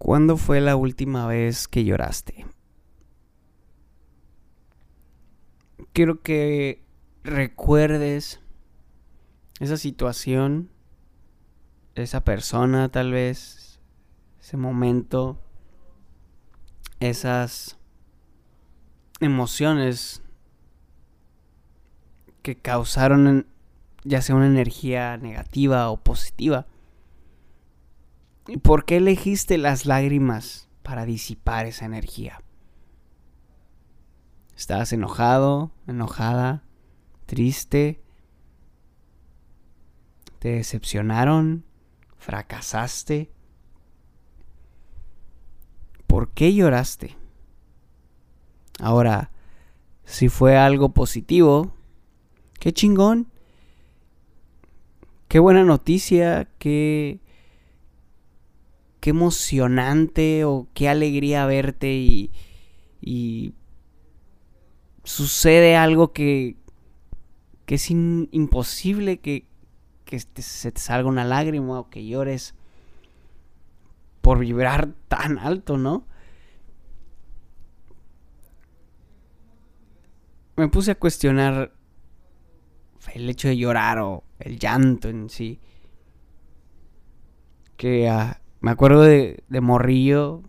¿Cuándo fue la última vez que lloraste? Quiero que recuerdes esa situación, esa persona tal vez, ese momento, esas emociones que causaron ya sea una energía negativa o positiva. ¿Y por qué elegiste las lágrimas para disipar esa energía? ¿Estabas enojado, enojada, triste? ¿Te decepcionaron? ¿Fracasaste? ¿Por qué lloraste? Ahora, si fue algo positivo, qué chingón. Qué buena noticia, qué qué emocionante o qué alegría verte y, y sucede algo que, que es imposible que, que se te salga una lágrima o que llores por vibrar tan alto, ¿no? Me puse a cuestionar el hecho de llorar o el llanto en sí. Que a, me acuerdo de, de morrillo,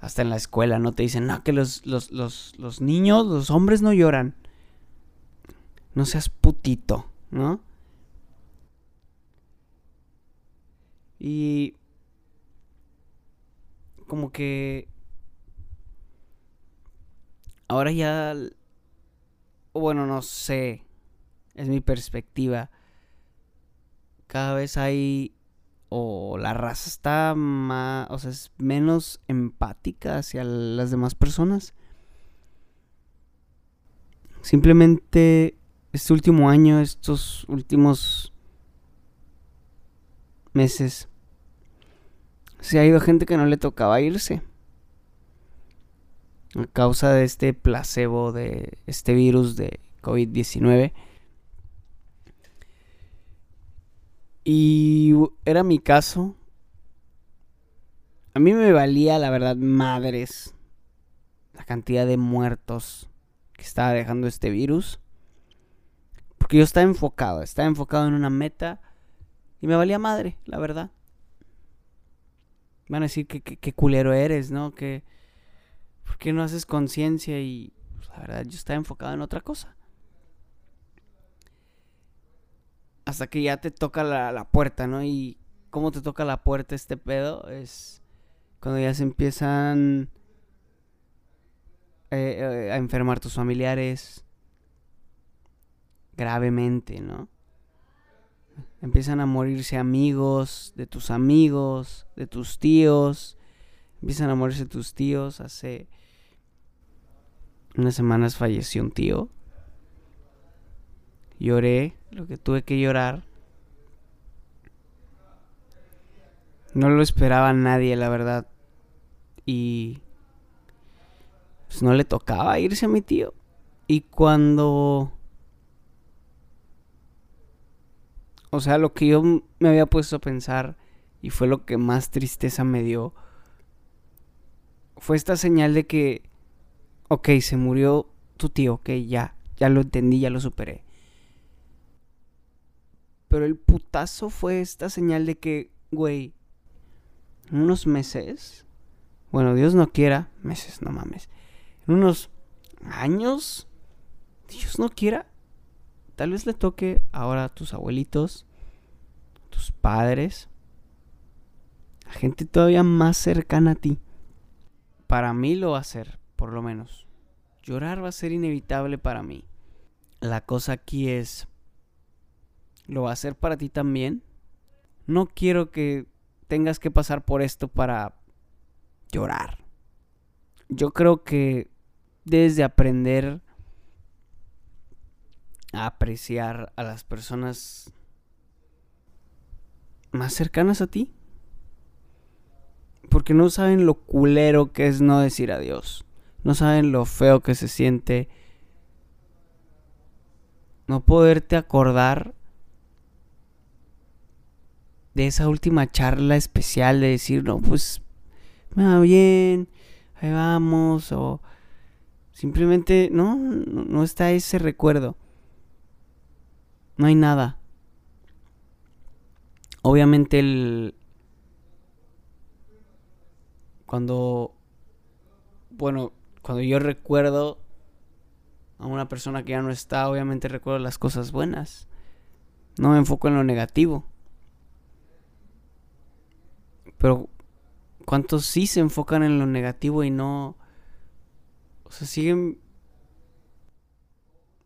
hasta en la escuela, ¿no? Te dicen, no, que los, los, los, los niños, los hombres no lloran. No seas putito, ¿no? Y como que ahora ya bueno, no sé, es mi perspectiva. Cada vez hay o la raza está más, o sea, es menos empática hacia las demás personas. Simplemente este último año, estos últimos meses, se ha ido gente que no le tocaba irse. A causa de este placebo de este virus de COVID-19 Y era mi caso. A mí me valía, la verdad, madres, la cantidad de muertos que estaba dejando este virus. Porque yo estaba enfocado, estaba enfocado en una meta y me valía madre, la verdad. Van a decir que, que, culero eres, ¿no? Que, ¿Por qué no haces conciencia? Y pues, la verdad, yo estaba enfocado en otra cosa. Hasta que ya te toca la, puerta, ¿no? Y cómo te toca la puerta este pedo es cuando ya se empiezan eh, eh, a enfermar tus familiares gravemente, ¿no? Empiezan a morirse amigos de tus amigos, de tus tíos. Empiezan a morirse tus tíos. Hace unas semanas falleció un tío. Lloré lo que tuve que llorar. No lo esperaba nadie, la verdad. Y pues no le tocaba irse a mi tío. Y cuando... O sea, lo que yo me había puesto a pensar y fue lo que más tristeza me dio, fue esta señal de que, ok, se murió tu tío, ok, ya, ya lo entendí, ya lo superé. Pero el putazo fue esta señal de que, güey, en unos meses, bueno, Dios no quiera, meses, no mames, en unos años, Dios no quiera, tal vez le toque ahora a tus abuelitos, tus padres, a gente todavía más cercana a ti. Para mí lo va a ser, por lo menos. Llorar va a ser inevitable para mí. La cosa aquí es lo va a hacer para ti también. No quiero que tengas que pasar por esto para llorar. Yo creo que debes de aprender a apreciar a las personas más cercanas a ti. Porque no saben lo culero que es no decir adiós. No saben lo feo que se siente no poderte acordar de esa última charla especial de decir, no, pues me va bien, ahí vamos, o simplemente no, no está ese recuerdo. No hay nada. Obviamente el... Cuando... Bueno, cuando yo recuerdo a una persona que ya no está, obviamente recuerdo las cosas buenas. No me enfoco en lo negativo. Pero ¿cuántos sí se enfocan en lo negativo y no... O sea, siguen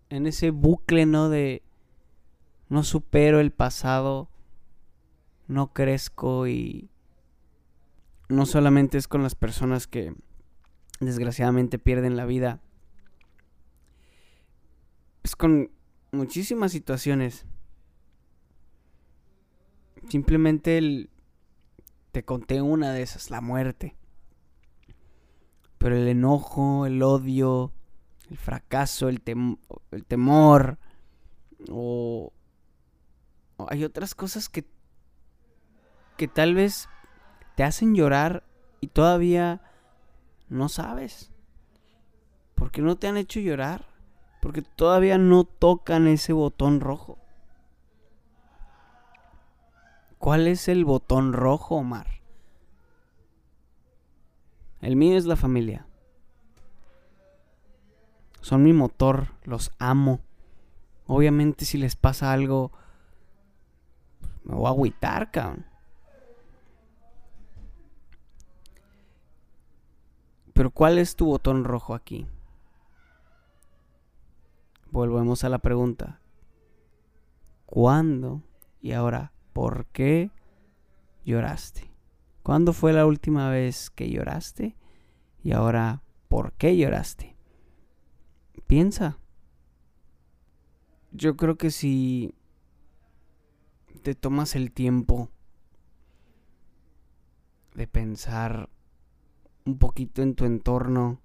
en ese bucle, ¿no? De no supero el pasado, no crezco y no solamente es con las personas que desgraciadamente pierden la vida, es con muchísimas situaciones. Simplemente el, te conté una de esas, la muerte. Pero el enojo, el odio, el fracaso, el, el temor, o, o hay otras cosas que, que tal vez te hacen llorar y todavía no sabes. ¿Por qué no te han hecho llorar? Porque todavía no tocan ese botón rojo. ¿Cuál es el botón rojo, Omar? El mío es la familia. Son mi motor, los amo. Obviamente si les pasa algo, me voy a agüitar, cabrón. Pero ¿cuál es tu botón rojo aquí? Volvemos a la pregunta. ¿Cuándo y ahora por qué lloraste? ¿Cuándo fue la última vez que lloraste? Y ahora, ¿por qué lloraste? Piensa. Yo creo que si te tomas el tiempo de pensar un poquito en tu entorno,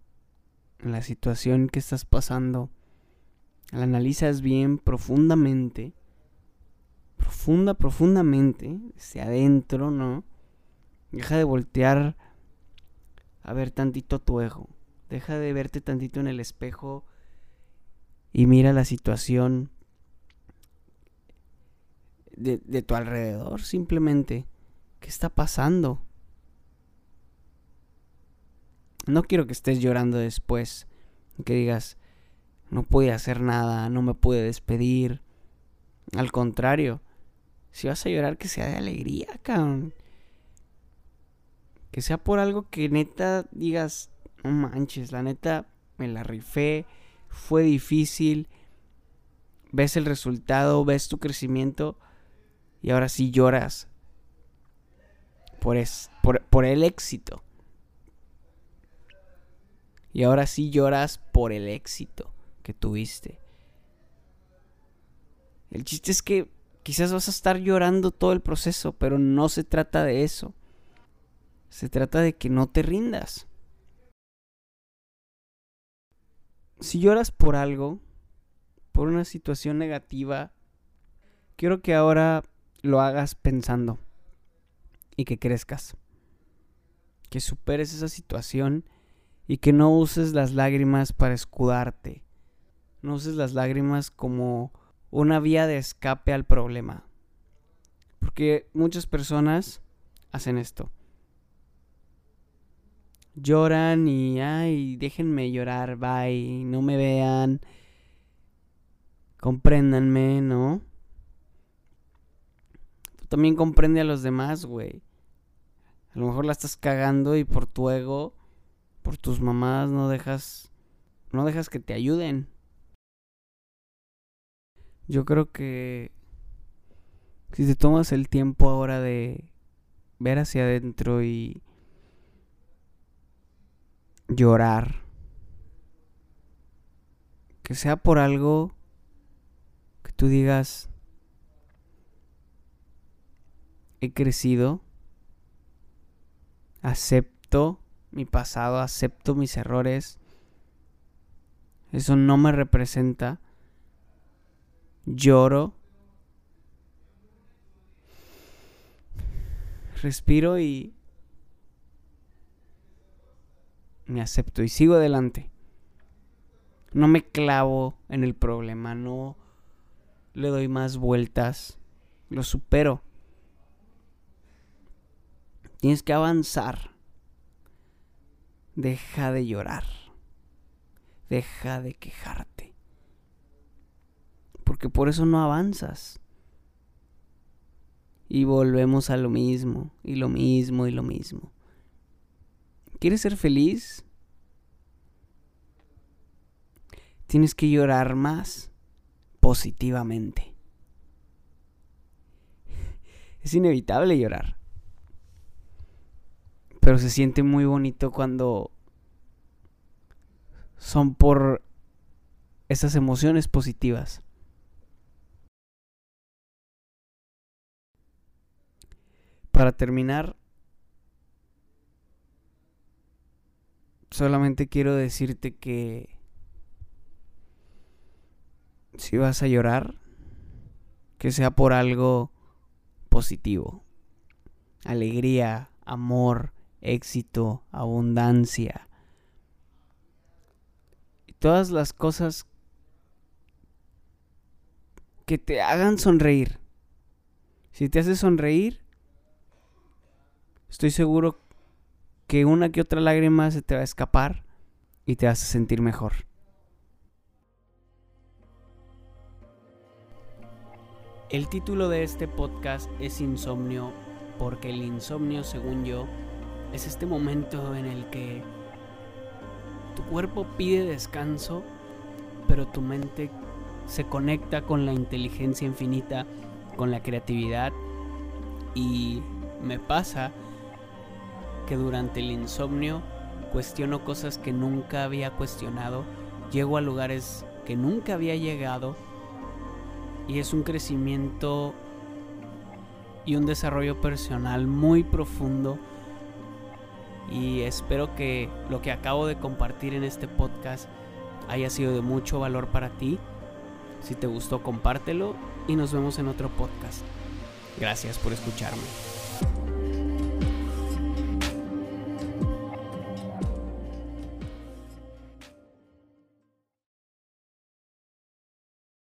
en la situación que estás pasando, la analizas bien profundamente, profunda, profundamente, hacia adentro, ¿no? Deja de voltear a ver tantito tu ego. Deja de verte tantito en el espejo y mira la situación de, de tu alrededor simplemente. ¿Qué está pasando? No quiero que estés llorando después. Que digas, no pude hacer nada, no me pude despedir. Al contrario, si vas a llorar, que sea de alegría, cabrón. Que sea por algo que neta digas, no manches, la neta me la rifé, fue difícil, ves el resultado, ves tu crecimiento y ahora sí lloras por, es, por, por el éxito. Y ahora sí lloras por el éxito que tuviste. El chiste es que quizás vas a estar llorando todo el proceso, pero no se trata de eso. Se trata de que no te rindas. Si lloras por algo, por una situación negativa, quiero que ahora lo hagas pensando y que crezcas. Que superes esa situación y que no uses las lágrimas para escudarte. No uses las lágrimas como una vía de escape al problema. Porque muchas personas hacen esto lloran y, ay, déjenme llorar, bye, no me vean, compréndanme, ¿no? Tú también comprende a los demás, güey. A lo mejor la estás cagando y por tu ego, por tus mamás, no dejas, no dejas que te ayuden. Yo creo que si te tomas el tiempo ahora de ver hacia adentro y llorar. Que sea por algo que tú digas, he crecido, acepto mi pasado, acepto mis errores, eso no me representa, lloro respiro y me acepto y sigo adelante. No me clavo en el problema, no le doy más vueltas, lo supero. Tienes que avanzar. Deja de llorar. Deja de quejarte. Por eso no avanzas. Y volvemos a lo mismo, y lo mismo, y lo mismo. ¿Quieres ser feliz? Tienes que llorar más positivamente. Es inevitable llorar. Pero se siente muy bonito cuando son por esas emociones positivas. Para terminar, solamente quiero decirte que si vas a llorar, que sea por algo positivo. Alegría, amor, éxito, abundancia. Y todas las cosas que te hagan sonreír. Si te hace sonreír, estoy seguro que una que otra lágrima se te va a escapar y te vas a sentir mejor. El título de este podcast es Insomnio porque el insomnio, según yo, es este momento en el que tu cuerpo pide descanso, pero tu mente se conecta con la inteligencia infinita, con la creatividad y me pasa que durante el insomnio cuestiono cosas que nunca había cuestionado, llego a lugares que nunca había llegado y es un crecimiento y un desarrollo personal muy profundo y espero que lo que acabo de compartir en este podcast haya sido de mucho valor para ti. Si te gustó, compártelo y nos vemos en otro podcast. Gracias por escucharme.